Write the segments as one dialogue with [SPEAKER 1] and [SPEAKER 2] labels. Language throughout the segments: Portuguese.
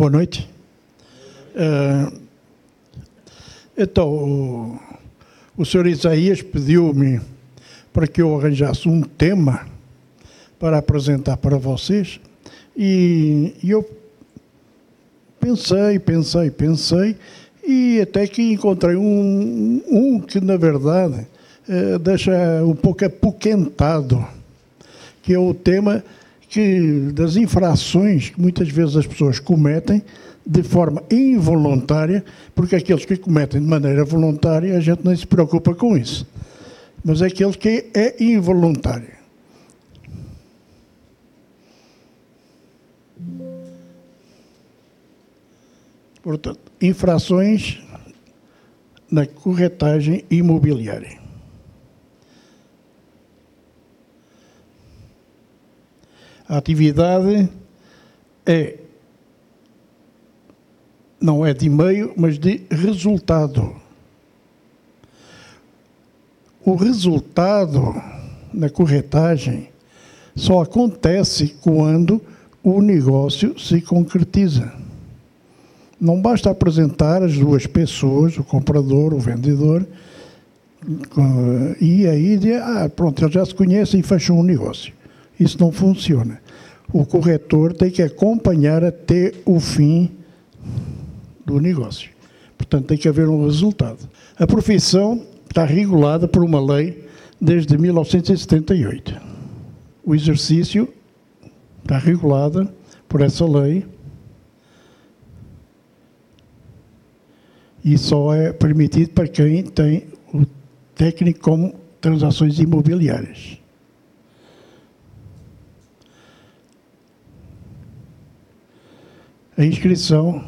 [SPEAKER 1] Boa noite. Uh, então, o, o senhor Isaías pediu-me para que eu arranjasse um tema para apresentar para vocês e, e eu pensei, pensei, pensei e até que encontrei um, um que, na verdade, uh, deixa um pouco apoquentado, que é o tema que das infrações que muitas vezes as pessoas cometem de forma involuntária, porque aqueles que cometem de maneira voluntária a gente nem se preocupa com isso. Mas aquele que é involuntário. Portanto, infrações na corretagem imobiliária. A atividade é não é de meio, mas de resultado. O resultado na corretagem só acontece quando o negócio se concretiza. Não basta apresentar as duas pessoas, o comprador, o vendedor, e aí, ah, pronto, eles já se conhecem e fecham um negócio. Isso não funciona. O corretor tem que acompanhar até o fim do negócio. Portanto, tem que haver um resultado. A profissão está regulada por uma lei desde 1978. O exercício está regulado por essa lei e só é permitido para quem tem o técnico como transações imobiliárias. A inscrição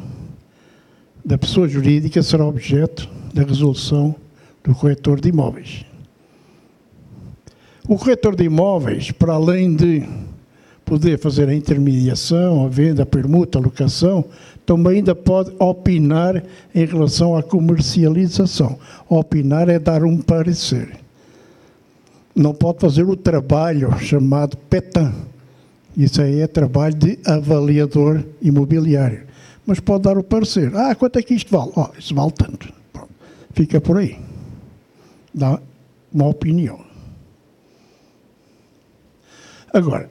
[SPEAKER 1] da pessoa jurídica será objeto da resolução do corretor de imóveis. O corretor de imóveis, para além de poder fazer a intermediação, a venda, a permuta, a locação, também ainda pode opinar em relação à comercialização. Opinar é dar um parecer. Não pode fazer o trabalho chamado PETAN, isso aí é trabalho de avaliador imobiliário. Mas pode dar o parecer. Ah, quanto é que isto vale? Oh, isso vale tanto. Fica por aí. Dá uma opinião. Agora,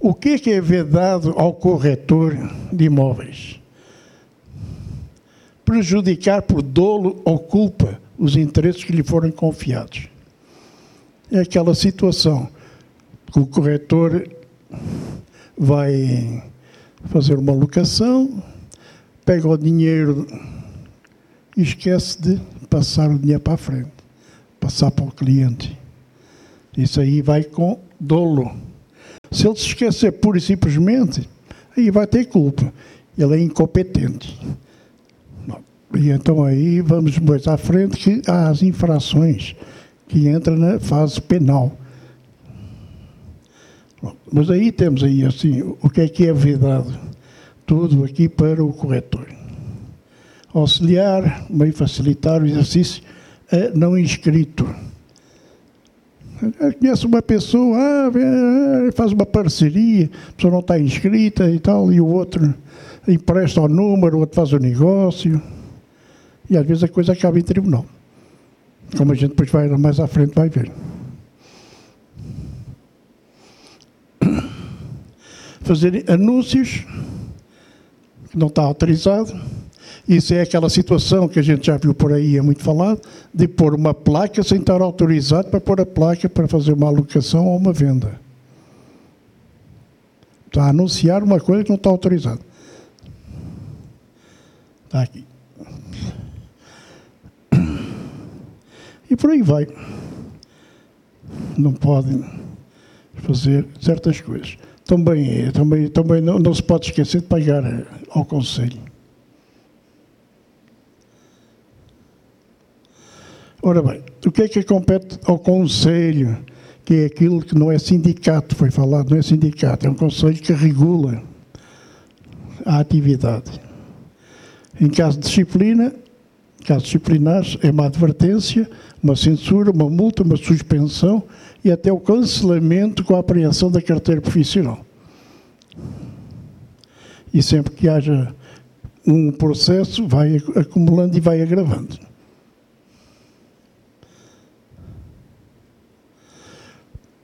[SPEAKER 1] o que é que é vedado ao corretor de imóveis? Prejudicar por dolo ou culpa os interesses que lhe foram confiados. É aquela situação que o corretor vai fazer uma locação, pega o dinheiro e esquece de passar o dinheiro para a frente, passar para o cliente. Isso aí vai com dolo. Se ele se esquecer pura e simplesmente, aí vai ter culpa. Ele é incompetente. E então aí vamos mais à frente que há as infrações que entram na fase penal. Mas aí temos aí assim, o que é que é vedado? Tudo aqui para o corretor. Auxiliar, meio facilitar o exercício é não inscrito. Eu conheço uma pessoa, ah, faz uma parceria, a pessoa não está inscrita e tal, e o outro empresta o número, o outro faz o negócio. E às vezes a coisa acaba em tribunal. Como a gente depois vai mais à frente vai ver. Fazer anúncios que não está autorizado. Isso é aquela situação que a gente já viu por aí, é muito falado, de pôr uma placa sem estar autorizado para pôr a placa para fazer uma alocação ou uma venda. Está a anunciar uma coisa que não está autorizada. Está aqui. E por aí vai. Não podem fazer certas coisas também, também, também não, não se pode esquecer de pagar ao Conselho. Ora bem, o que é que compete ao Conselho? Que é aquilo que não é sindicato, foi falado, não é sindicato, é um Conselho que regula a atividade. Em caso de disciplina, casos disciplinares, é uma advertência, uma censura, uma multa, uma suspensão e até o cancelamento com a apreensão da carteira profissional. E sempre que haja um processo vai acumulando e vai agravando.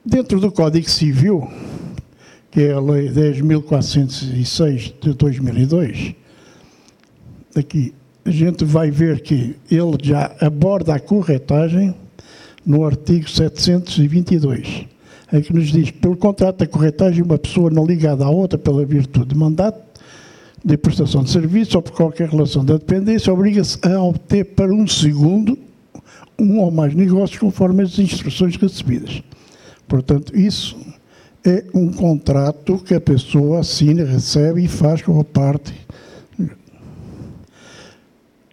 [SPEAKER 1] Dentro do Código Civil, que é a Lei 10.406 de 2002, aqui a gente vai ver que ele já aborda a corretagem no artigo 722, em que nos diz pelo contrato da corretagem uma pessoa não ligada à outra pela virtude de mandato de prestação de serviço ou por qualquer relação de dependência obriga-se a obter para um segundo um ou mais negócios conforme as instruções recebidas. Portanto, isso é um contrato que a pessoa assina, recebe e faz com a parte.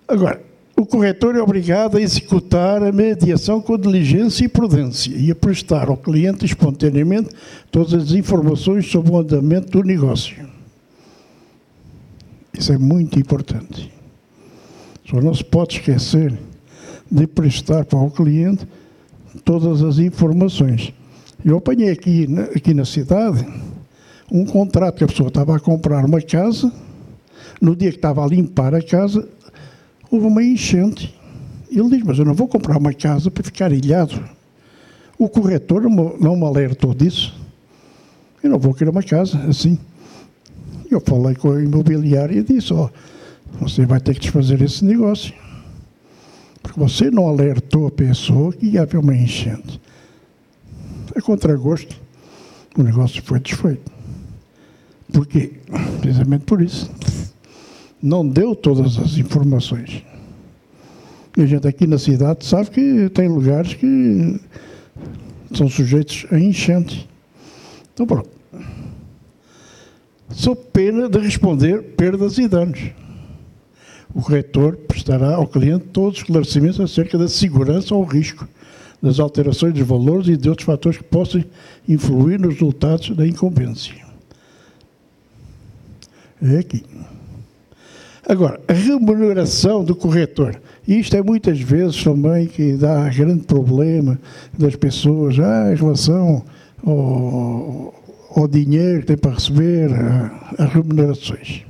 [SPEAKER 1] Agora, o corretor é obrigado a executar a mediação com diligência e prudência e a prestar ao cliente espontaneamente todas as informações sobre o andamento do negócio. Isso é muito importante. Só não se pode esquecer de prestar para o cliente todas as informações. Eu apanhei aqui, aqui na cidade um contrato que a pessoa estava a comprar uma casa, no dia que estava a limpar a casa, houve uma enchente. Ele diz, mas eu não vou comprar uma casa para ficar ilhado. O corretor não me alertou disso. Eu não vou querer uma casa assim. Eu falei com a imobiliária e disse, ó, oh, você vai ter que desfazer esse negócio. Porque você não alertou a pessoa que ia haver uma enchente. A contragosto, o negócio foi desfeito. Por quê? Precisamente por isso. Não deu todas as informações. E a gente aqui na cidade sabe que tem lugares que são sujeitos a enchente. Então, pronto. Sou pena de responder perdas e danos. O corretor prestará ao cliente todos os esclarecimentos acerca da segurança ou risco das alterações dos valores e de outros fatores que possam influir nos resultados da incumbência. É aqui. Agora, a remuneração do corretor. Isto é muitas vezes também que dá grande problema das pessoas ah, em relação ao, ao dinheiro que tem para receber, as remunerações.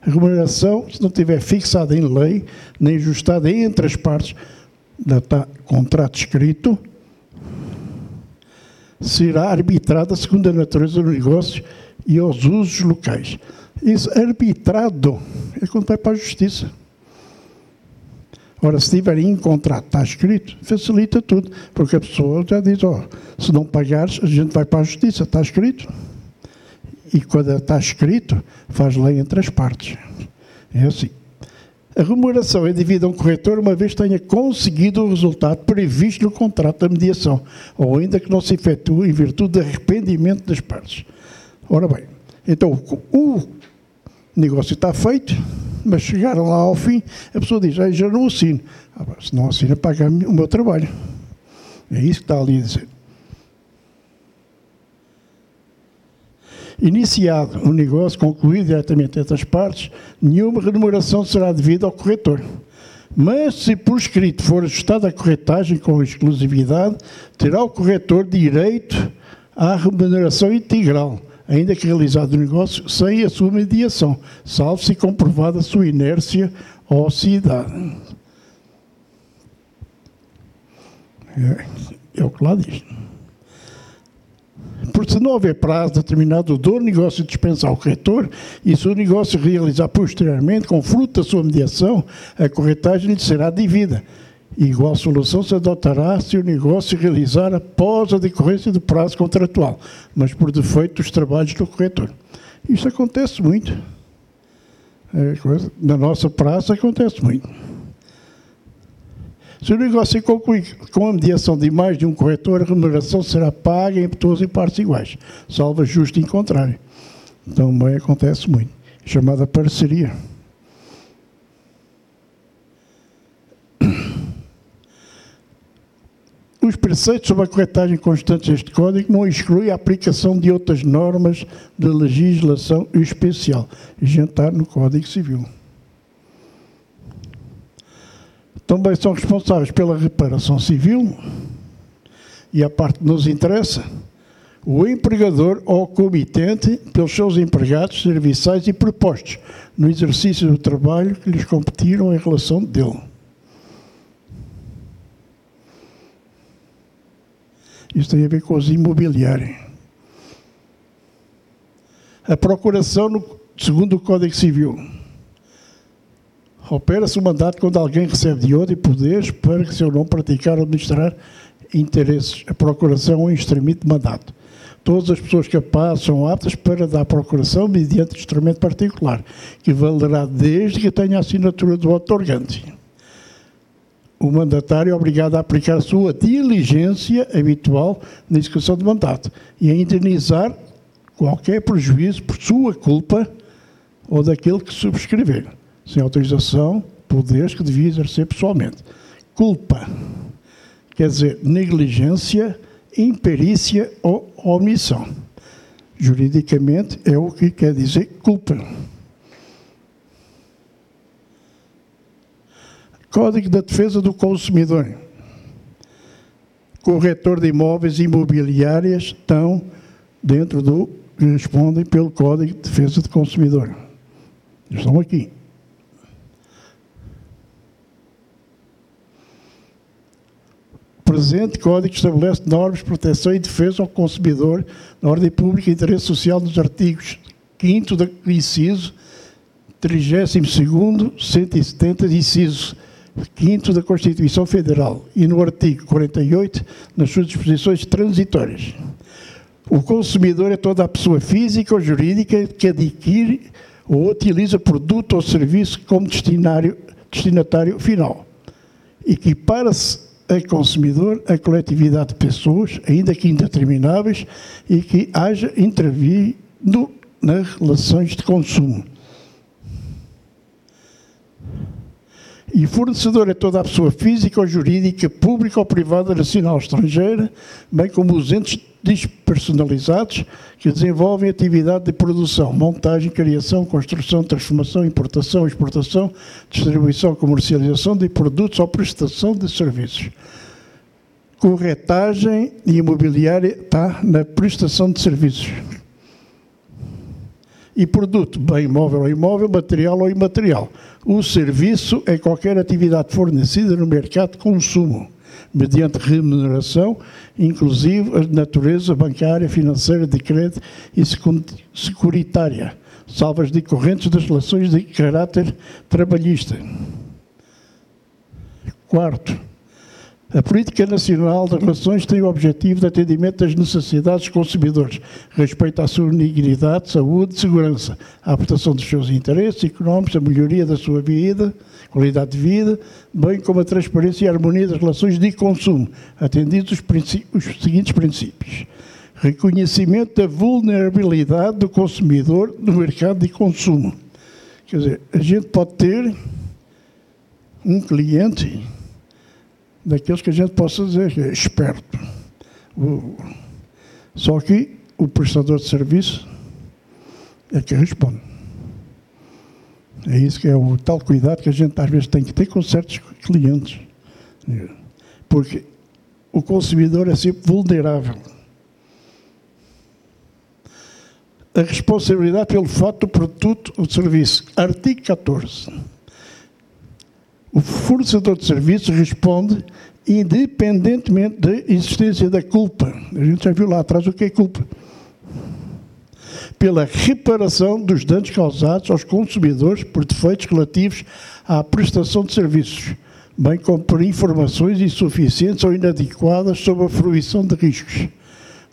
[SPEAKER 1] A remuneração, se não estiver fixada em lei, nem ajustada entre as partes, da contrato escrito será arbitrada segundo a natureza do negócio e aos usos locais. Isso arbitrado é quando vai para a justiça. Ora, se tiver em contrato, está escrito, facilita tudo, porque a pessoa já diz, ó, oh, se não pagares, a gente vai para a justiça, está escrito. E quando está escrito, faz lei entre as partes. É assim. A remuneração é devida a um corretor uma vez tenha conseguido o resultado previsto no contrato da mediação, ou ainda que não se efetue em virtude do arrependimento das partes. Ora bem, então o negócio está feito, mas chegaram lá ao fim, a pessoa diz, ah, já não assino. Ah, se não assina, paga o meu trabalho. É isso que está ali a dizer. Iniciado um negócio concluído diretamente entre as partes, nenhuma remuneração será devida ao corretor. Mas, se por escrito for ajustada a corretagem com exclusividade, terá o corretor direito à remuneração integral, ainda que realizado o negócio sem a sua mediação, salvo se comprovada a sua inércia ou ociosidade. É, é o que lá diz. Porque se não houver prazo determinado do negócio dispensar o corretor e se o negócio realizar posteriormente, com fruto da sua mediação, a corretagem lhe será devida. Igual solução se adotará se o negócio realizar após a decorrência do prazo contratual, mas por defeito dos trabalhos do corretor. Isso acontece muito. É coisa, na nossa praça acontece muito. Se o negócio concluir com a mediação de mais de um corretor, a remuneração será paga em todos em partes iguais, salvo justo em contrário. Também acontece muito. Chamada parceria. Os preceitos sobre a corretagem constante deste Código não excluem a aplicação de outras normas de legislação especial. Está no Código Civil também são responsáveis pela reparação civil, e a parte que nos interessa, o empregador ou comitente pelos seus empregados, serviçais e propostos no exercício do trabalho que lhes competiram em relação dele. Isso tem a ver com os imobiliários. A procuração, no, segundo o Código Civil, opera-se o mandato quando alguém recebe de e poderes para que seu nome praticar ou administrar interesses. A procuração é um instrumento de mandato. Todas as pessoas capazes são aptas para dar procuração mediante instrumento particular, que valerá desde que tenha a assinatura do otorgante o mandatário é obrigado a aplicar a sua diligência habitual na execução do mandato e a indenizar qualquer prejuízo por sua culpa ou daquele que subscrever, sem autorização, poderes que devia exercer pessoalmente. Culpa quer dizer negligência, imperícia ou omissão. Juridicamente é o que quer dizer culpa. Código da Defesa do Consumidor. Corretor de imóveis imobiliárias estão dentro do respondem pelo Código de Defesa do Consumidor. Estão aqui. O presente Código estabelece normas de proteção e defesa ao consumidor na ordem pública e interesse social nos artigos 5 do inciso 32º, 170, inciso 5 da Constituição Federal e no artigo 48, nas suas disposições transitórias. O consumidor é toda a pessoa física ou jurídica que adquire ou utiliza produto ou serviço como destinatário final. Equipara-se a consumidor a coletividade de pessoas, ainda que indetermináveis, e que haja intervindo nas relações de consumo E fornecedor é toda a pessoa física ou jurídica, pública ou privada, nacional ou estrangeira, bem como os entes despersonalizados que desenvolvem atividade de produção, montagem, criação, construção, transformação, importação, exportação, distribuição, comercialização de produtos ou prestação de serviços. Corretagem imobiliária está na prestação de serviços. E produto, bem imóvel ou imóvel, material ou imaterial. O serviço é qualquer atividade fornecida no mercado de consumo, mediante remuneração, inclusive a natureza bancária, financeira, de crédito e securitária, salvas decorrentes das relações de caráter trabalhista. Quarto, a Política Nacional de Relações tem o objetivo de atendimento das necessidades dos consumidores, respeito à sua dignidade, saúde, segurança, à proteção dos seus interesses económicos, a melhoria da sua vida, qualidade de vida, bem como a transparência e a harmonia das relações de consumo, atendidos os, os seguintes princípios. Reconhecimento da vulnerabilidade do consumidor no mercado de consumo. Quer dizer, a gente pode ter um cliente daqueles que a gente possa dizer que é esperto. O, só que o prestador de serviço é que responde. É isso que é o tal cuidado que a gente às vezes tem que ter com certos clientes. Porque o consumidor é sempre vulnerável. A responsabilidade pelo fato do produto ou serviço. Artigo 14 o fornecedor de serviços responde independentemente da existência da culpa. A gente já viu lá atrás o que é culpa. Pela reparação dos danos causados aos consumidores por defeitos relativos à prestação de serviços, bem como por informações insuficientes ou inadequadas sobre a fruição de riscos.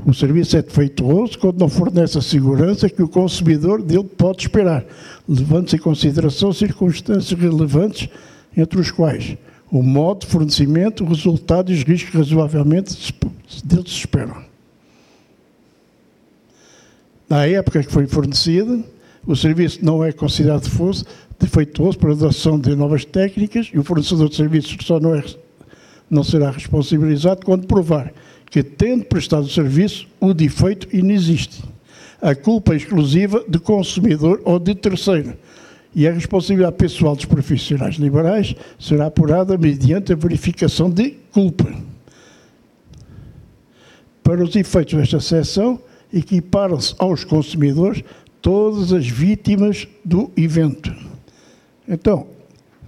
[SPEAKER 1] O serviço é defeituoso quando não fornece a segurança que o consumidor dele pode esperar, levando-se em consideração circunstâncias relevantes entre os quais o modo de fornecimento, resultado e os riscos razoavelmente deles se esperam. Na época que foi fornecido, o serviço não é considerado defeituoso para a adoção de novas técnicas e o fornecedor de serviços só não, é, não será responsabilizado quando provar que, tendo prestado o serviço, o defeito inexiste. A culpa é exclusiva do consumidor ou de terceiro, e a responsabilidade pessoal dos profissionais liberais será apurada mediante a verificação de culpa. Para os efeitos desta seção, equiparam-se aos consumidores todas as vítimas do evento. Então,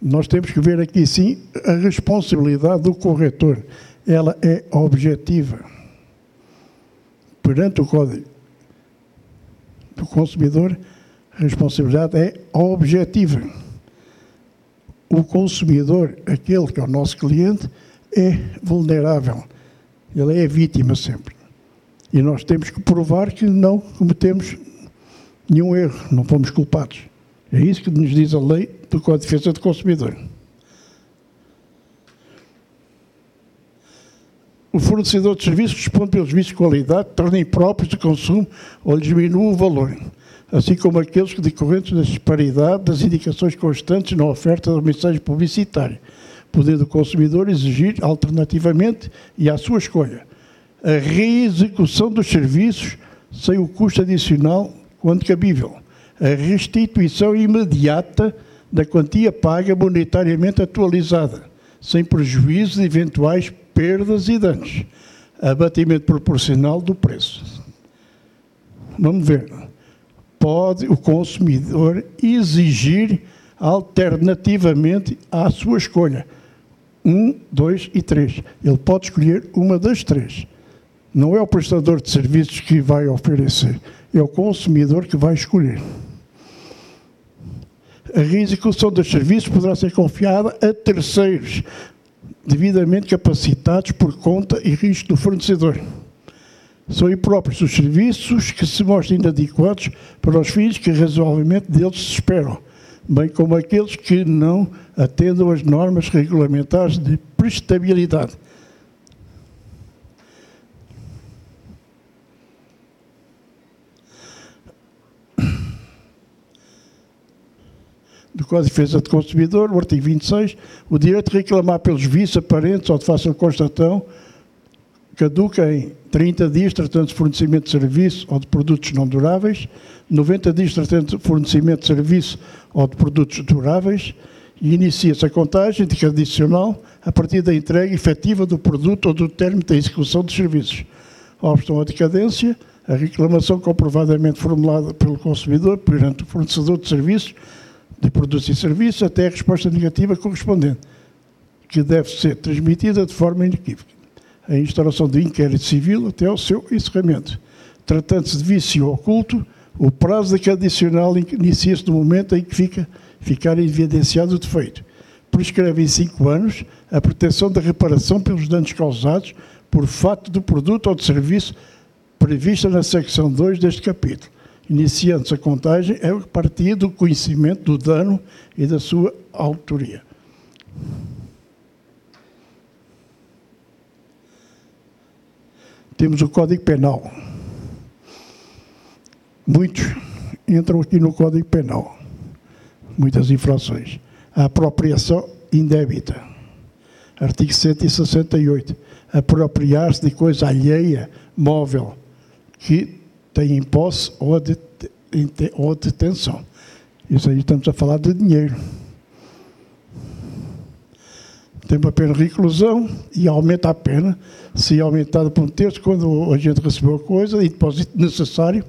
[SPEAKER 1] nós temos que ver aqui sim a responsabilidade do corretor. Ela é objetiva. Perante o Código do Consumidor, responsabilidade é objetiva. O consumidor, aquele que é o nosso cliente, é vulnerável. Ele é vítima sempre. E nós temos que provar que não cometemos nenhum erro, não fomos culpados. É isso que nos diz a lei do Código de Defesa do Consumidor. O fornecedor de serviços responde pelos vícios de qualidade, torna impróprios de consumo ou diminui o valor, assim como aqueles que decorrentes da disparidade das indicações constantes na oferta da mensagem publicitária, podendo o consumidor exigir alternativamente e à sua escolha a reexecução dos serviços sem o custo adicional quando cabível, a restituição imediata da quantia paga monetariamente atualizada, sem prejuízo de eventuais perdas e danos, abatimento proporcional do preço. Vamos ver. Pode o consumidor exigir alternativamente à sua escolha. Um, dois e três. Ele pode escolher uma das três. Não é o prestador de serviços que vai oferecer, é o consumidor que vai escolher. A execução dos serviços poderá ser confiada a terceiros, devidamente capacitados por conta e risco do fornecedor. São impróprios os serviços que se mostrem inadequados para os fins que razoavelmente deles se esperam, bem como aqueles que não atendam às normas regulamentares de prestabilidade. Do Código de Defesa do Consumidor, o artigo 26, o direito de reclamar pelos vícios aparentes ou de fácil constatão caduca em 30 dias tratando de fornecimento de serviço ou de produtos não duráveis, 90 dias tratando de fornecimento de serviço ou de produtos duráveis e inicia-se a contagem de adicional a partir da entrega efetiva do produto ou do término da execução dos serviços. Obstam a decadência, a reclamação comprovadamente formulada pelo consumidor perante o fornecedor de serviços de produtos e serviços até a resposta negativa correspondente, que deve ser transmitida de forma inequívoca. A instauração do inquérito civil até o seu encerramento. Tratando-se de vício oculto, o prazo daquele adicional inicia-se no momento em que fica, ficar evidenciado o defeito. Prescreve em cinco anos a proteção da reparação pelos danos causados por fato do produto ou de serviço prevista na secção 2 deste capítulo iniciando-se a contagem, é a partir do conhecimento do dano e da sua autoria. Temos o Código Penal. Muitos entram aqui no Código Penal. Muitas infrações. A apropriação indébita. Artigo 168. Apropriar-se de coisa alheia, móvel, que tem em posse ou, ou detenção. Isso aí estamos a falar de dinheiro. Tem uma pena de reclusão e aumenta a pena se aumentada por um terço quando a gente recebeu a coisa e depósito necessário.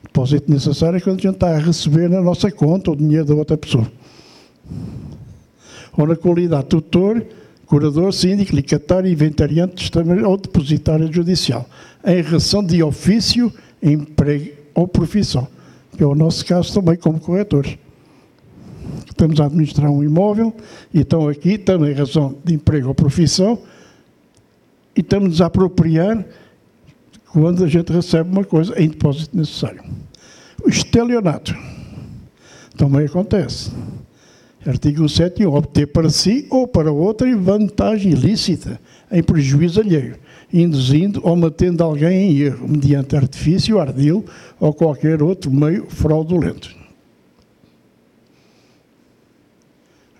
[SPEAKER 1] Depósito necessário é quando a gente está a receber na nossa conta o dinheiro da outra pessoa. Ou na qualidade tutor, curador, síndico, licatário, inventariante, testamentário ou depositário judicial. Em relação de ofício emprego ou profissão, que é o nosso caso também como corretores. Estamos a administrar um imóvel e estão aqui, estamos em razão de emprego ou profissão e estamos a apropriar quando a gente recebe uma coisa em depósito necessário. O estelionato também acontece. Artigo 7, obter para si ou para outra vantagem ilícita, em prejuízo alheio, induzindo ou mantendo alguém em erro, mediante artifício, ardil ou qualquer outro meio fraudulento.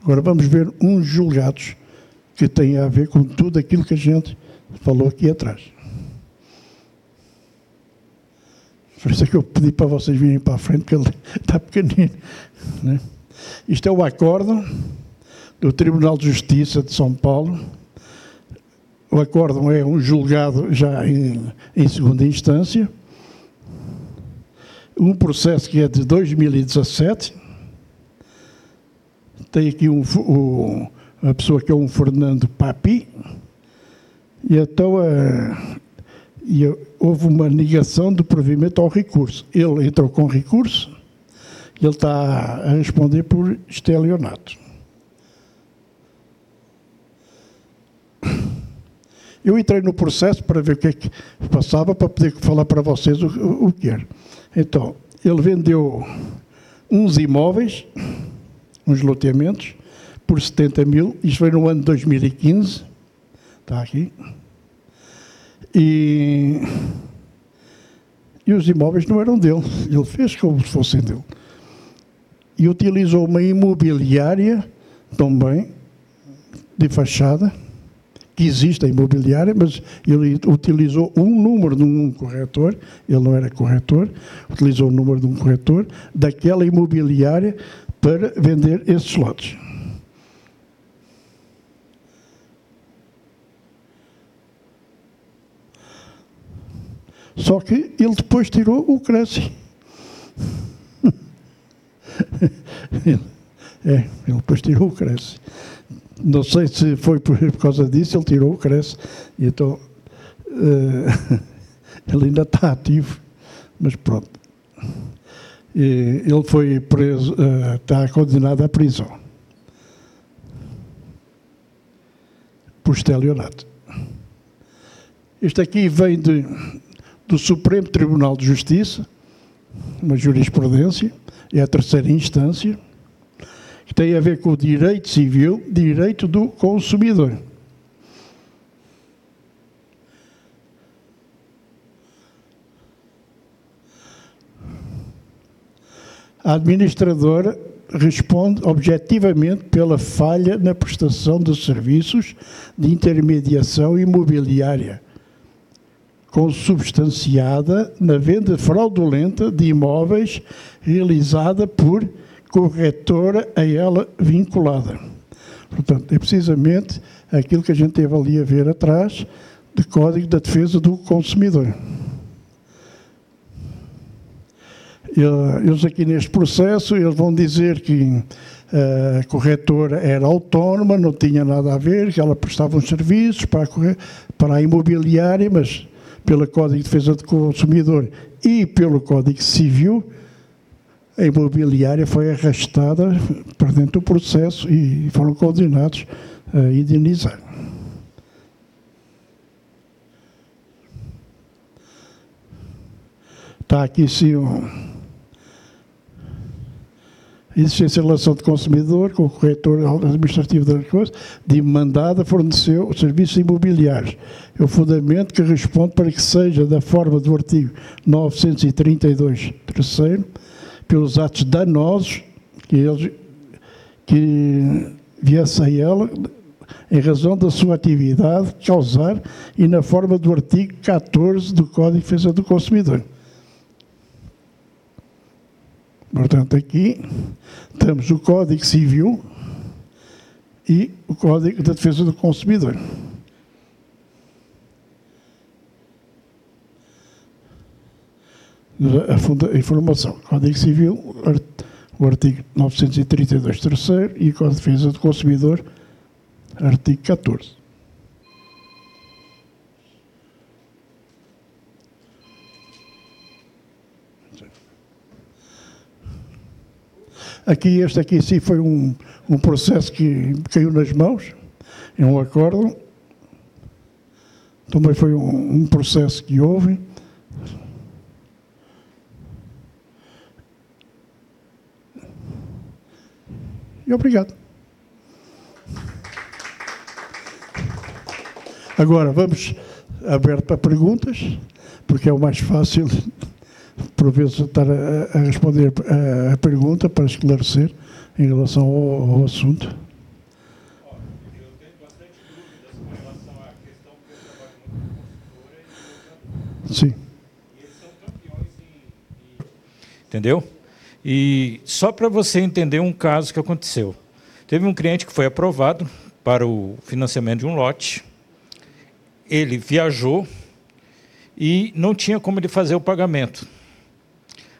[SPEAKER 1] Agora vamos ver uns julgados que têm a ver com tudo aquilo que a gente falou aqui atrás. Por isso é que eu pedi para vocês virem para a frente, porque ele está pequenino. Né? Isto é o acórdão do Tribunal de Justiça de São Paulo, o acórdão é um julgado já em, em segunda instância, um processo que é de 2017, tem aqui um, um, a pessoa que é um Fernando Papi, e então uh, e houve uma negação do provimento ao recurso. Ele entrou com recurso, ele está a responder por estelionato. Eu entrei no processo para ver o que é que passava, para poder falar para vocês o, o, o que era. Então, ele vendeu uns imóveis, uns loteamentos, por 70 mil, isto foi no ano de 2015, está aqui, e, e os imóveis não eram dele, ele fez como se fossem dele. E utilizou uma imobiliária também, de fachada, que existe a imobiliária, mas ele utilizou um número de um corretor, ele não era corretor, utilizou o número de um corretor daquela imobiliária para vender esses lotes. Só que ele depois tirou o Cresce. é, ele depois tirou o Cresce. Não sei se foi por, causa disso, ele tirou o Cresce. E então, uh, ele ainda está ativo, mas pronto. E ele foi preso, está condenado à prisão. Por estelionato. Este aqui vem de, do Supremo Tribunal de Justiça, uma jurisprudência, é a terceira instância que tem a ver com o direito civil, direito do consumidor. A administradora responde objetivamente pela falha na prestação de serviços de intermediação imobiliária, consubstanciada na venda fraudulenta de imóveis realizada por corretora a ela vinculada. Portanto, é precisamente aquilo que a gente teve ali a ver atrás, de Código da Defesa do Consumidor. Eles aqui neste processo, eles vão dizer que eh, a corretora era autónoma, não tinha nada a ver, que ela prestava uns serviços para a, para a imobiliária, mas pelo Código de Defesa do Consumidor e pelo Código Civil, a imobiliária foi arrastada para dentro do processo e foram condenados a indenizar. Está aqui sim existência de relação de consumidor com o corretor administrativo da coisa, demandada forneceu serviços imobiliários. É o fundamento que responde para que seja da forma do artigo 932, terceiro, pelos atos danosos que eles que viesse a ela em razão da sua atividade causar e na forma do artigo 14 do Código de Defesa do Consumidor. Portanto, aqui temos o Código Civil e o Código da Defesa do Consumidor. a, informação. Código Civil, o artigo 932, terceiro, e Código de Defesa do Consumidor, artigo 14. Aqui, este aqui sim foi um, um processo que caiu nas mãos, é um acordo. Também foi um, um processo que houve. E obrigado. Agora vamos aberto para perguntas, porque é o mais fácil, por vezes, estar a, a responder a, a, pergunta para esclarecer em relação ao, ao assunto. Sim.
[SPEAKER 2] Entendeu? E só para você entender um caso que aconteceu. Teve um cliente que foi aprovado para o financiamento de um lote. ele viajou e não tinha como ele fazer o pagamento.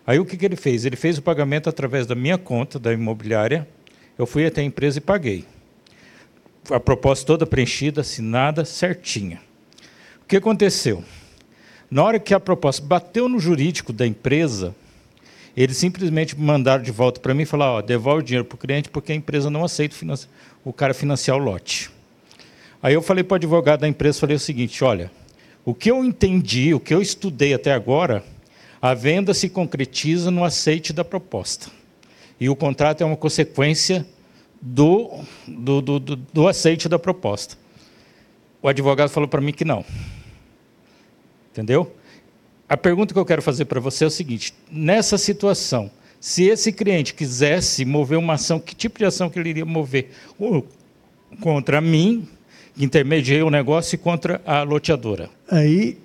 [SPEAKER 2] Aí o que, que ele fez? Ele fez o pagamento através da minha conta, da imobiliária. Eu fui até a empresa e paguei. A proposta toda preenchida, assinada, certinha. O que aconteceu? Na hora que a proposta bateu no jurídico da empresa, eles simplesmente mandaram de volta para mim e falaram: ó, devolve o dinheiro para o cliente porque a empresa não aceita o cara financiar o lote. Aí eu falei para o advogado da empresa, falei o seguinte, olha, o que eu entendi, o que eu estudei até agora, a venda se concretiza no aceite da proposta. E o contrato é uma consequência do, do, do, do, aceite da proposta. O advogado falou para mim que não. Entendeu? A pergunta que eu quero fazer para você é o seguinte: nessa situação, se esse cliente quisesse mover uma ação, que tipo de ação que ele iria mover? Contra mim, intermediei o negócio contra a loteadora.
[SPEAKER 1] Aí,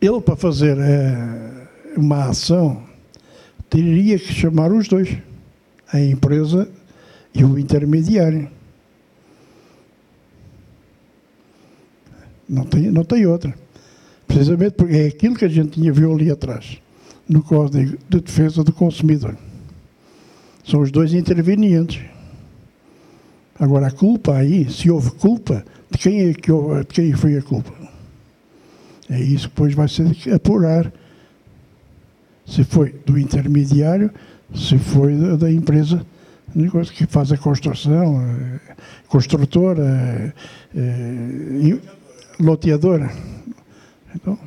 [SPEAKER 1] ele para fazer é, uma ação, teria que chamar os dois, a empresa e o intermediário. Não tem, não tem outra. Precisamente porque é aquilo que a gente tinha viu ali atrás, no Código de Defesa do Consumidor. São os dois intervenientes. Agora, a culpa aí, se houve culpa, de quem, é que, de quem foi a culpa? É isso que depois vai ser apurar. Se foi do intermediário, se foi da, empresa que faz a construção, é, construtora, é, loteadora. Então,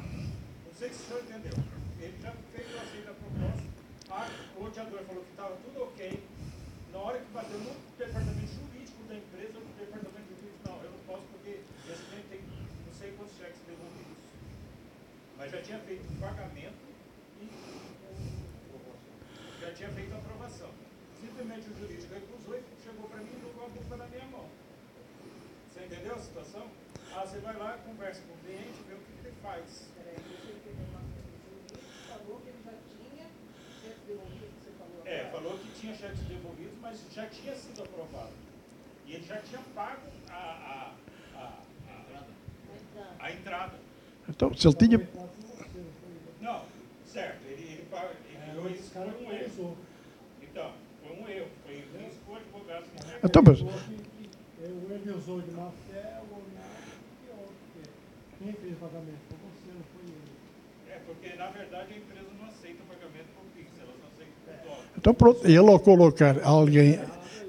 [SPEAKER 2] já tinha sido aprovado. E ele já tinha pago a, a, a, a, a entrada.
[SPEAKER 1] Então, se ele tinha.
[SPEAKER 2] Não, certo, ele, ele isso foi um erro. Então, foi um erro, foi isso que o advogado
[SPEAKER 1] Então, mas...
[SPEAKER 3] Ele usou de má fé ou nada, pior, porque quem fez o pagamento foi você, não foi ele.
[SPEAKER 2] É, porque na verdade a empresa não aceita o pagamento por Pix, ela só aceita por dólar.
[SPEAKER 1] Então, pronto, ele ao colocar alguém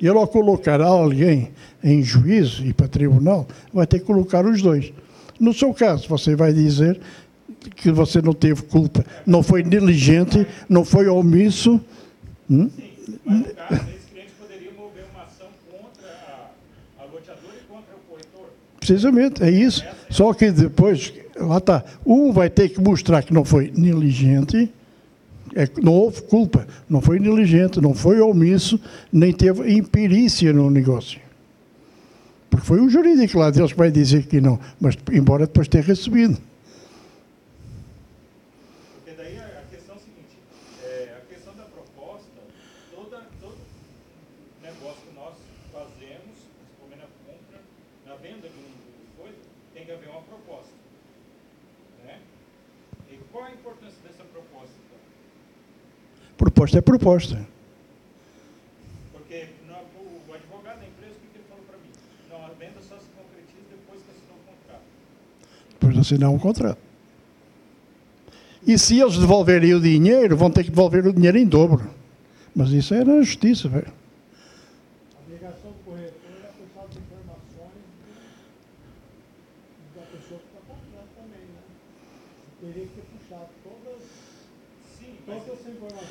[SPEAKER 1] e ele, ao colocar alguém em juízo e para tribunal, vai ter que colocar os dois. No seu caso, você vai dizer que você não teve culpa, não foi negligente, não foi omisso.
[SPEAKER 2] Hum? Sim, mas no caso, esse cliente poderia mover uma ação contra a, a loteadora e contra o corretor.
[SPEAKER 1] Precisamente, é isso. Só que depois, lá está, um vai ter que mostrar que não foi negligente é, não houve culpa, não foi inteligente, não foi omisso, nem teve imperícia no negócio. Porque foi o jurídico lá deles que vai dizer que não, mas embora depois tenha recebido.
[SPEAKER 2] Porque daí a questão é a seguinte, é, a questão da proposta, toda, todo negócio que nós fazemos, principalmente na compra, na venda de um coisa, tem que haver uma proposta. Né? E qual a importância dessa proposta?
[SPEAKER 1] Proposta é proposta.
[SPEAKER 2] Porque o advogado da empresa, o que ele falou para mim? Não, a venda só se concretiza depois que assinou o contrato.
[SPEAKER 1] Depois de assinar um contrato. E se eles devolverem o dinheiro, vão ter que devolver o dinheiro em dobro. Mas isso é na justiça, velho.
[SPEAKER 3] A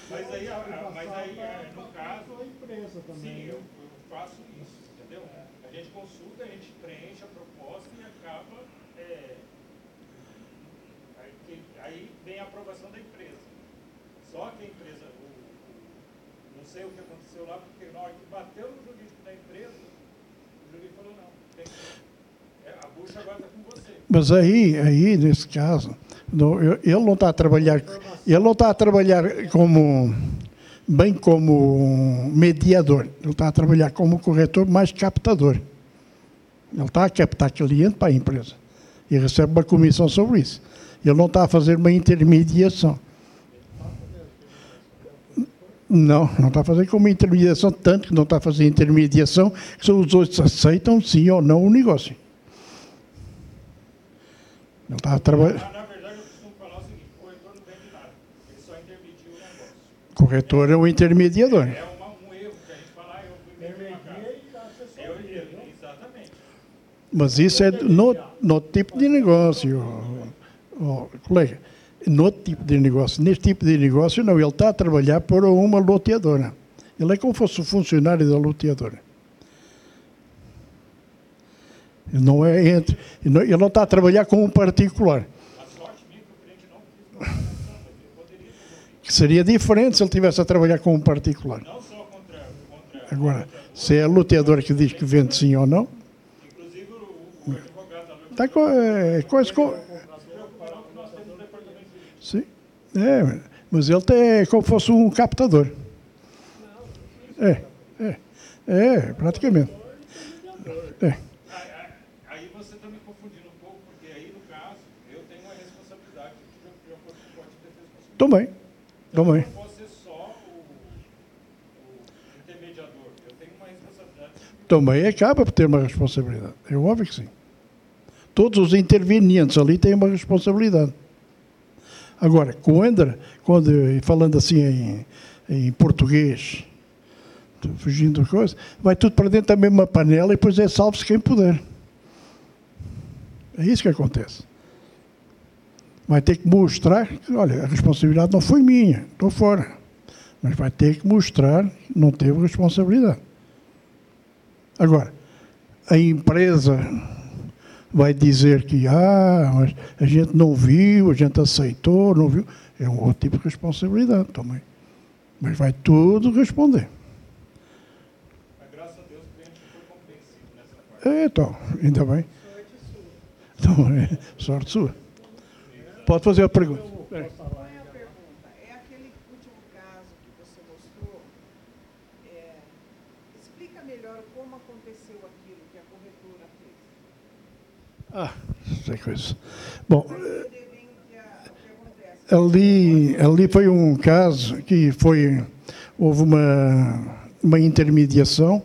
[SPEAKER 2] mas, aí, a- mas aí, no caso-
[SPEAKER 3] pra empresa também.
[SPEAKER 2] sim, eu, faço isso, entendeu? A gente consulta, a gente preenche a proposta e acaba. é, vem a aprovação da empresa. Só que a empresa, o- o- não sei o que aconteceu lá, porque na hora que bateu no jurídico da empresa, o jurídico falou: não, tem que, é, a bucha agora está com você.
[SPEAKER 1] Mas aí, aí nesse caso, não, eu- ele não está a trabalhar, ele não está a trabalhar como bem como mediador, ele está a trabalhar como corretor mais captador. Ele está a captar cliente para a empresa. e recebe uma comissão sobre isso. Ele não está a fazer uma intermediação. Não, não está a fazer como intermediação, tanto que não está a fazer intermediação, que são os outros aceitam sim ou não o negócio. Não está a trabalhar.
[SPEAKER 2] Na verdade, eu costumo falar o seguinte: o corretor não vende nada, ele só intermedia o negócio.
[SPEAKER 1] Corretor é o intermediador.
[SPEAKER 2] É uma, um erro que a gente fala, ah, eu casa. Eu, eu, exatamente.
[SPEAKER 1] Mas isso é no, no tipo de negócio, ó, colega. No tipo de negócio. Neste tipo de negócio, não. Ele está a trabalhar para uma loteadora. Ele é como se fosse o funcionário da loteadora. Ele não é entre. Ele não, ele não está a trabalhar com um particular.
[SPEAKER 2] A sorte minha que
[SPEAKER 1] seria diferente se ele estivesse a trabalhar com um particular.
[SPEAKER 2] não só contra, contra
[SPEAKER 1] Agora, se é a loteadora que diz que vende sim ou não,
[SPEAKER 2] inclusive o, advogado da
[SPEAKER 1] está com, é, quase com. Sim. É, mas ele tem, é como se fosse um captador. É, é, é, praticamente. É.
[SPEAKER 2] Aí, você está me confundindo um pouco, porque aí, no caso, eu tenho uma responsabilidade com o.
[SPEAKER 1] Também, também.
[SPEAKER 2] Não posso ser só o intermediador. Eu tenho uma responsabilidade.
[SPEAKER 1] Também acaba por ter uma responsabilidade. É óbvio que sim. Todos os intervenientes ali têm uma responsabilidade. Agora, quando, quando falando assim em, em português, fugindo de coisa, vai tudo para dentro da mesma panela e depois é salvo-se quem puder. É isso que acontece. Vai ter que mostrar que, olha, a responsabilidade não foi minha, estou fora. Mas vai ter que mostrar que não teve responsabilidade. Agora, a empresa vai dizer que ah, mas a gente não viu, a gente aceitou, não viu. É um outro tipo de responsabilidade também. Mas vai tudo responder.
[SPEAKER 2] Mas graças a Deus o cliente foi compreensivo nessa parte.
[SPEAKER 1] É, então, ainda bem. Então, é sorte sua. Pode fazer a pergunta.
[SPEAKER 4] É a pergunta? É aquele último caso que você mostrou. é, explica melhor como aconteceu aquilo que a corretora fez.
[SPEAKER 1] Ah, sei coisa. Bom,
[SPEAKER 4] o que acontece.
[SPEAKER 1] Ali, ali foi um caso que foi houve uma, uma intermediação,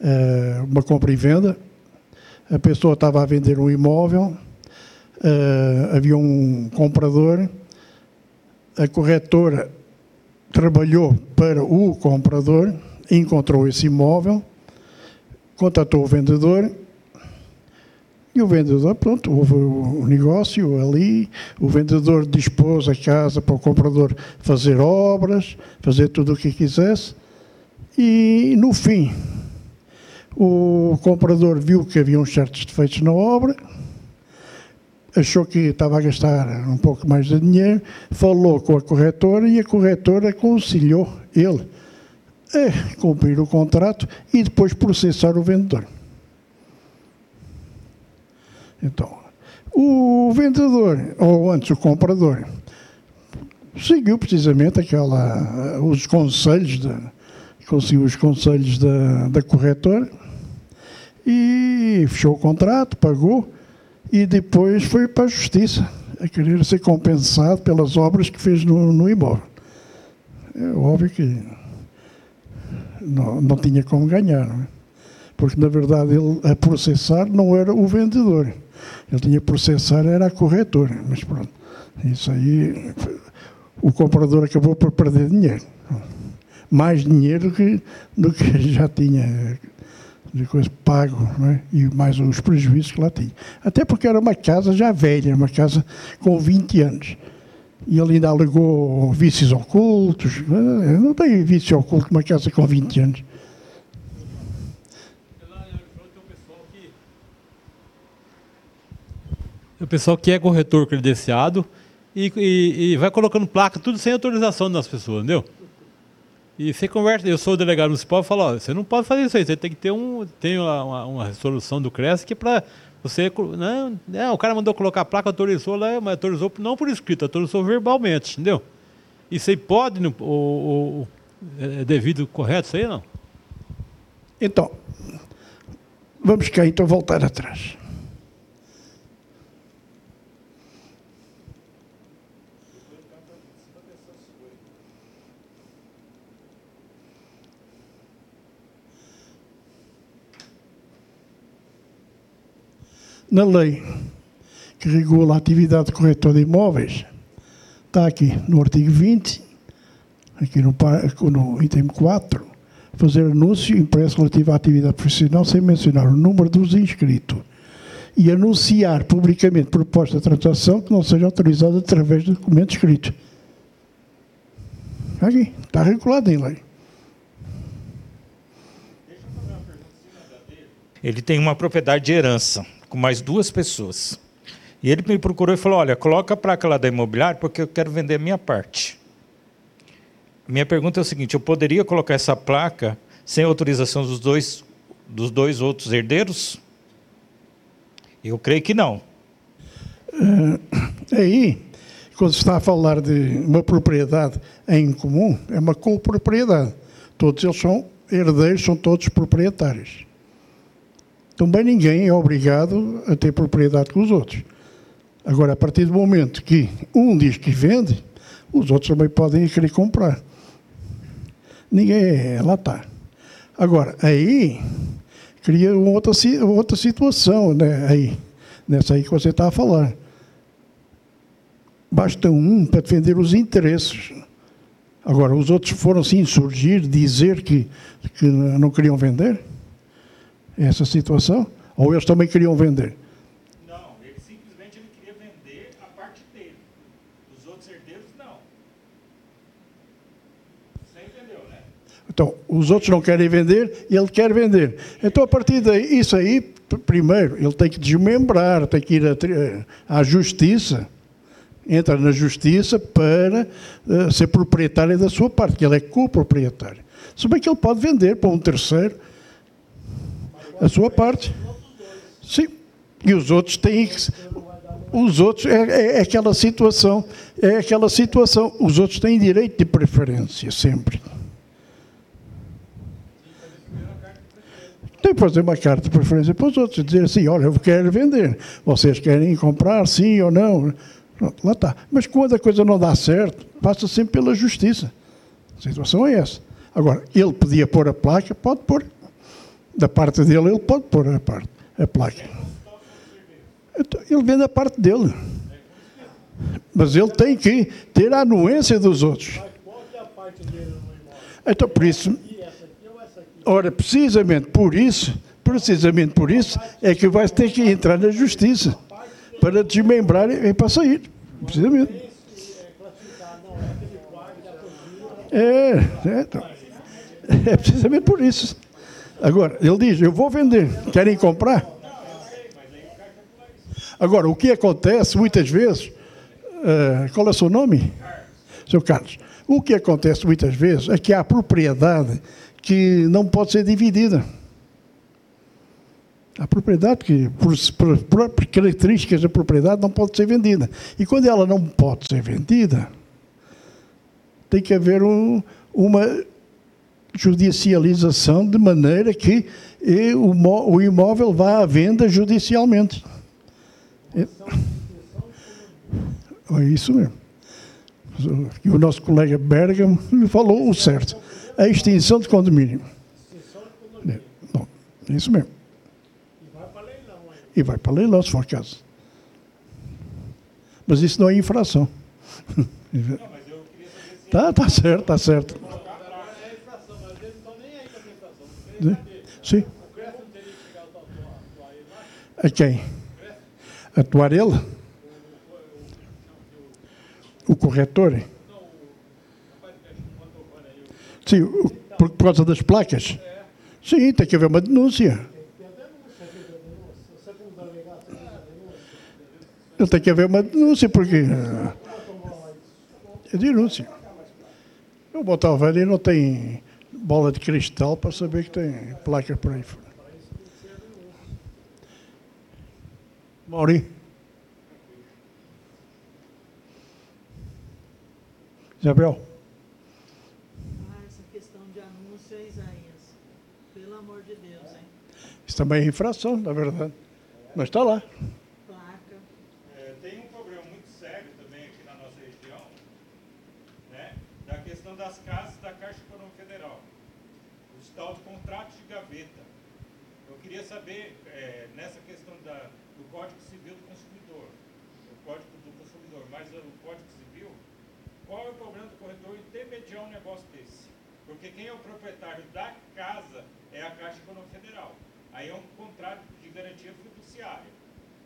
[SPEAKER 1] eh, uma compra e venda. A pessoa estava a vender um imóvel, eh, havia um comprador, a corretora trabalhou para o comprador, encontrou esse imóvel, contatou o vendedor e o vendedor, pronto, houve o negócio ali, o vendedor dispôs a casa para o comprador fazer obras, fazer tudo o que quisesse, e no fim, o comprador viu que havia uns certos defeitos na obra, achou que estava a gastar um pouco mais de dinheiro, falou com a corretora e a corretora aconselhou ele a cumprir o contrato e depois processar o vendedor. Então, o vendedor, ou antes o comprador, seguiu precisamente aquela, os conselhos da, conseguiu os conselhos da, da corretora e fechou o contrato, pagou e depois foi para a justiça a querer ser compensado pelas obras que fez no, no imóvel. É óbvio que não, não tinha como ganhar, não é? porque na verdade ele a processar não era o vendedor, ele tinha a processar era a corretora, mas pronto, isso aí o comprador acabou por perder dinheiro, mais dinheiro que, do que já tinha de coisa pago, não é? e mais os prejuízos que lá tinha. Até porque era uma casa já velha, uma casa com 20 anos. E ele ainda alegou vícios ocultos. Não tem vício oculto numa casa com 20 anos.
[SPEAKER 5] O pessoal que é corretor credenciado e, e- e vai colocando placa, tudo sem autorização das pessoas, entendeu? E você conversa, eu sou o delegado municipal e falo, ó, você não pode fazer isso aí, você tem que ter um, tem uma, uma- uma resolução do CRES que é para você, não, não, o cara mandou colocar a placa, autorizou lá, mas autorizou não por escrito, autorizou verbalmente, entendeu? Isso aí pode, o, o- o- é devido, correto isso aí não?
[SPEAKER 1] Então, vamos cá então voltar atrás. Na lei que regula a atividade de corretor de imóveis, está aqui no artigo 20, aqui no, no item 4, fazer anúncio impresso relativo à atividade profissional sem mencionar o número dos inscritos e anunciar publicamente proposta de transação que não seja autorizada através de documento escrito. Aqui, está regulado em lei.
[SPEAKER 2] Ele tem uma propriedade de herança com mais duas pessoas. E ele me procurou e falou: Olha, coloca a placa lá da imobiliária porque eu quero vender a minha parte. Minha pergunta é o seguinte: eu poderia colocar essa placa sem autorização dos dois, dos dois outros herdeiros? Eu creio que não.
[SPEAKER 1] Aí, quando se está a falar de uma propriedade em comum, é uma copropriedade. Todos eles são herdeiros, são todos proprietários. Também ninguém é obrigado a ter propriedade com os outros. Agora, a partir do momento que um diz que vende, os outros também podem querer comprar. Ninguém é, lá está. Agora, aí cria uma outra, outra situação, né? Aí, nessa aí que você está a falar. Basta um para defender os interesses. Agora, os outros foram se insurgir, dizer que, que não queriam vender? Essa situação? Ou eles também queriam vender?
[SPEAKER 2] Não, ele simplesmente ele queria vender a parte dele. Os outros herdeiros, não. Você entendeu, né?
[SPEAKER 1] Então, os outros não querem vender e ele quer vender. Então, a partir daí, isso aí, primeiro, ele tem que desmembrar, tem que ir à à justiça, entra na justiça para eh, ser proprietário da sua parte, que ele é coproprietário. Se bem que ele pode vender para um terceiro a sua parte. Sim. E os outros têm Os outros, é, é- é aquela situação, é aquela situação. Os outros têm direito de preferência, sempre. Tem que fazer uma carta de preferência para os outros, dizer assim, olha, eu quero vender, vocês querem comprar, sim ou não? Pronto, lá está. Mas quando a coisa não dá certo, passa sempre pela justiça. A situação é essa. Agora, ele podia pôr a placa, pode pôr. Da parte dele, ele pode pôr a, parte, a placa. Então, ele vende a parte dele. Mas ele tem que ter a anuência dos outros. Então, por isso? Ora, precisamente por isso, precisamente por isso, é que vai ter que entrar na justiça para desmembrar e para sair. Precisamente.
[SPEAKER 3] É, é,
[SPEAKER 1] então, é precisamente por isso. Agora, ele diz, eu vou vender, querem comprar? Agora, o que acontece muitas vezes, eh, qual é o seu nome? Seu Carlos. O que acontece muitas vezes é que há propriedade que não pode ser dividida. A propriedade que, por, por próprias características da propriedade, não pode ser vendida. E quando ela não pode ser vendida, tem que haver um- uma judicialização de maneira que eh, o, imóvel vá à venda judicialmente. É, é isso mesmo. E o nosso colega Bergamo me falou o certo. A extinção de condomínio. É, bom, é isso mesmo.
[SPEAKER 3] E vai para leilão
[SPEAKER 1] se for caso. Mas isso não é infração. Tá, tá certo, tá certo. Sim.
[SPEAKER 3] que chegar a
[SPEAKER 1] quem? Atuar ele? O corretor? Sim, por, causa das placas? Sim, tem que haver uma denúncia. Ele tem que haver uma denúncia, porque. ah, É denúncia. O Botavelli não tem bola de cristal para saber que tem placas por aí fora. Mauri. Isabel.
[SPEAKER 6] Ah, essa questão de anúncio é Isaías. Pelo amor de Deus, hein?
[SPEAKER 1] Isso também é infração, na verdade. Mas está lá.
[SPEAKER 6] Placa.
[SPEAKER 2] É, tem um problema muito sério também aqui na nossa região, né, da questão das casas da Caixa Econômica Federal, os tal de contratos de gaveta. Eu queria saber, é, nessa questão da, do Código Civil do Consumidor, o Código do Consumidor, mas o Código Civil, qual é o problema do corretor intermediar um negócio desse? Porque quem é o proprietário da casa é a Caixa Econômica Federal. Aí é um contrato de garantia fiduciária,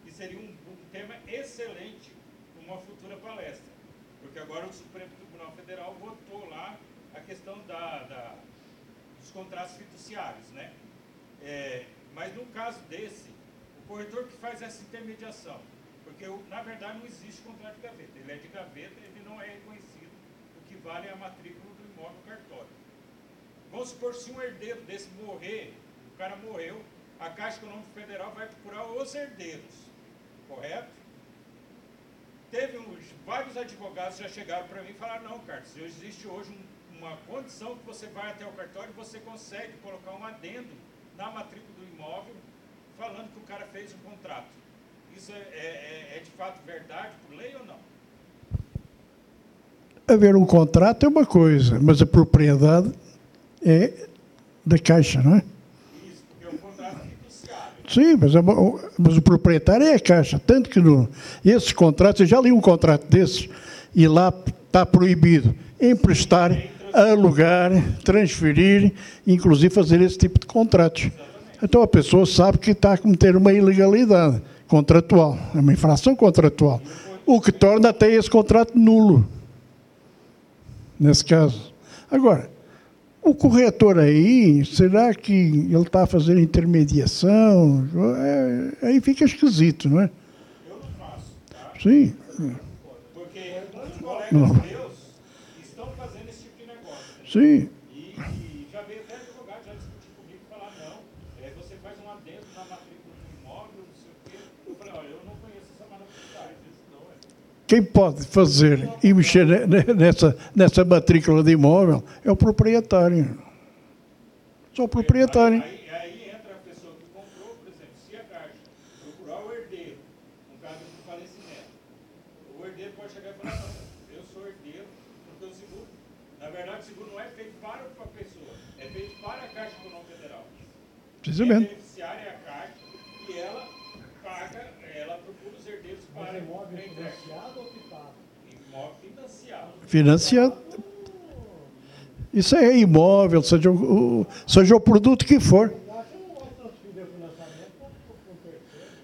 [SPEAKER 2] que seria um, um tema excelente para uma futura palestra. Porque agora o Supremo Tribunal Federal votou lá a questão da, da- dos contratos fiduciários, né? É, mas no caso desse, o corretor que faz essa intermediação, porque na verdade não existe contrato de gaveta, ele é de gaveta, ele não é reconhecido, o que vale é a matrícula do imóvel cartório. Vamos supor, se um herdeiro desse morrer, o cara morreu, a Caixa Econômica Federal vai procurar os herdeiros, correto? Teve uns, vários advogados já chegaram para mim e falaram, não, Carlos, existe hoje um- uma condição que você vai até o cartório e você consegue colocar um adendo na matrícula imóvel falando que o cara fez um contrato. Isso é, é- é- é de fato verdade por lei ou não?
[SPEAKER 1] Haver um contrato é uma coisa, mas a propriedade é da Caixa, não é?
[SPEAKER 2] Isso, porque é um contrato.
[SPEAKER 1] Sim, mas, a- mas o proprietário é a Caixa. Tanto que no, esses contratos, eu já li um contrato desses, e lá está proibido emprestar, alugar, transferir, inclusive fazer esse tipo de contratos. Então a pessoa sabe que está a cometer uma ilegalidade contratual, é uma infração contratual, o que torna até esse contrato nulo, nesse caso. Agora, o corretor aí, será que ele está a fazer intermediação? É, aí fica esquisito, não é?
[SPEAKER 2] Eu não faço, tá?
[SPEAKER 1] Sim.
[SPEAKER 2] Porque muitos colegas
[SPEAKER 1] Não.
[SPEAKER 2] meus estão fazendo esse tipo de negócio. né?
[SPEAKER 1] Sim.
[SPEAKER 2] Faz um adendo na matrícula do imóvel, não sei o quê. Eu falei, olha, eu não conheço essa isso não é.
[SPEAKER 1] Quem pode fazer e mexer ne- ne- nessa, nessa matrícula de imóvel é o proprietário. Só o proprietário.
[SPEAKER 2] Aí, aí entra a pessoa que comprou, por exemplo, se a Caixa procurar o herdeiro, no caso de falecimento, o herdeiro pode chegar e falar, não, eu sou herdeiro, porque o seguro, na verdade, o seguro não é feito para a pessoa, é feito para a Caixa Econômica Federal. Quem
[SPEAKER 1] Precisamente.
[SPEAKER 2] beneficiária é a Caixa e ela paga, ela procura os herdeiros para
[SPEAKER 3] Mas é imóvel
[SPEAKER 2] para entrega.
[SPEAKER 3] financiado ou quitado?
[SPEAKER 2] Imóvel financiado.
[SPEAKER 1] Financiado. Isso é imóvel, seja o, seja o produto que for.
[SPEAKER 3] Não vai transferir o financiamento para o terceiro.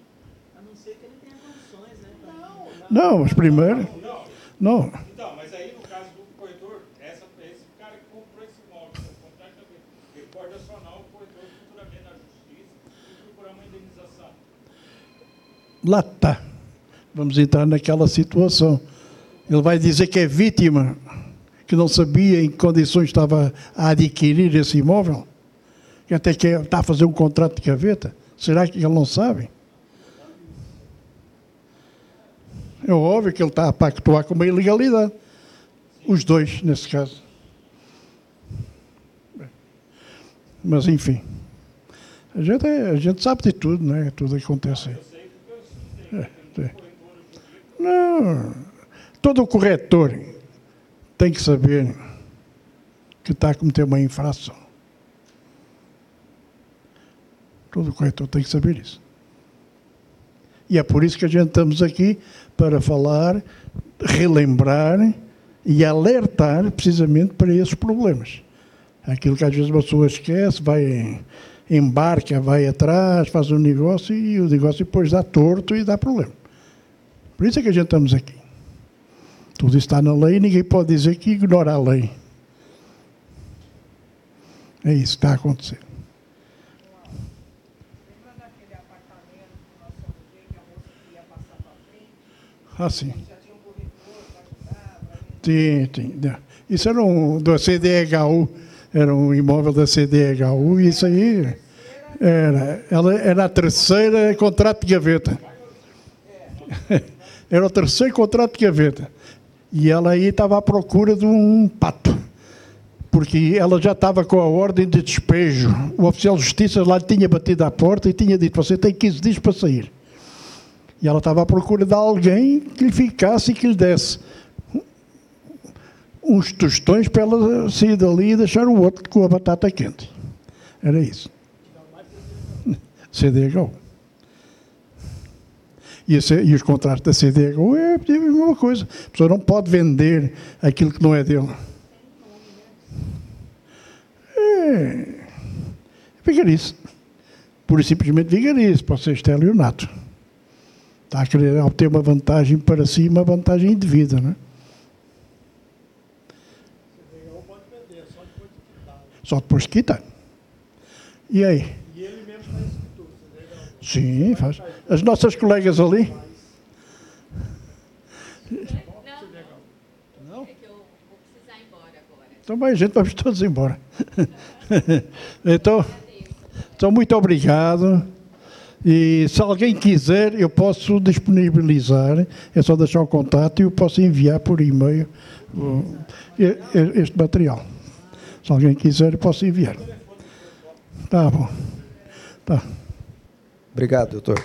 [SPEAKER 6] A não ser que ele tenha condições, né? pra-
[SPEAKER 1] Não, mas primeiro.
[SPEAKER 2] Não,
[SPEAKER 1] Não.
[SPEAKER 2] então, mas aí no caso do corretor, essa, esse cara que comprou esse imóvel, o contrato também, ele pode acionar o corretor futuramente na justiça e procurar uma indenização.
[SPEAKER 1] Lá está. Vamos entrar naquela situação. Ele vai dizer que é vítima, que não sabia em que condições estava a adquirir esse imóvel, que até que está a fazer um contrato de gaveta. Será que ele não sabe? É óbvio que ele está a pactuar com uma ilegalidade. Os dois, nesse caso. Mas, enfim. A gente, é- a gente sabe de tudo, né? Tudo acontece aí.
[SPEAKER 2] Eu sei porque eu estudei,
[SPEAKER 1] É,
[SPEAKER 2] tem
[SPEAKER 1] é.
[SPEAKER 2] um corretor jurídico,
[SPEAKER 1] Não. Todo corretor tem que saber que está a cometer uma infração. Todo corretor tem que saber isso. E é por isso que a gente estamos aqui para falar, relembrar e alertar precisamente para esses problemas. Aquilo que às vezes uma pessoa esquece, vai, embarca, vai atrás, faz um negócio e o negócio depois dá torto e dá problema. Por isso é que a gente estamos aqui. Tudo está na lei ninguém pode dizer que ignora a lei. É isso que está acontecendo. Ah, sim. Tem, tem. Isso era um do CDHU, era um imóvel da CDHU, e isso aí era, ela era a terceira contrato de gaveta. Era o terceiro contrato de gaveta. E ela aí estava à procura de um pato. Porque ela já estava com a ordem de despejo. O oficial de justiça lá tinha batido à porta e tinha dito: Você tem 15 dias para sair. E ela estava à procura de alguém que lhe ficasse e que lhe desse uns tostões para ela sair dali e deixar o outro com a batata quente. Era isso. CDHU. E, e os contratos da CDHU é a mesma coisa. A pessoa não pode vender aquilo que não é dele. É vigarice. Pura e simplesmente vigarice para ser estelionato. Está a querer obter uma vantagem para si, uma vantagem indevida, não é?
[SPEAKER 3] Pode só depois de quitar.
[SPEAKER 1] Só depois de quitar. E aí?
[SPEAKER 3] E ele mesmo faz escritura, CDHU.
[SPEAKER 1] Sim, faz. As nossas colegas ali.
[SPEAKER 7] Não? É que eu vou precisar ir embora agora.
[SPEAKER 1] Então, a gente vamos todos embora. então, então, muito obrigado. E se alguém quiser, eu posso disponibilizar, é só deixar o contato e eu posso enviar por e-mail este material. Se alguém quiser, eu posso enviar. Tá bom. Tá.
[SPEAKER 8] Obrigado, doutor.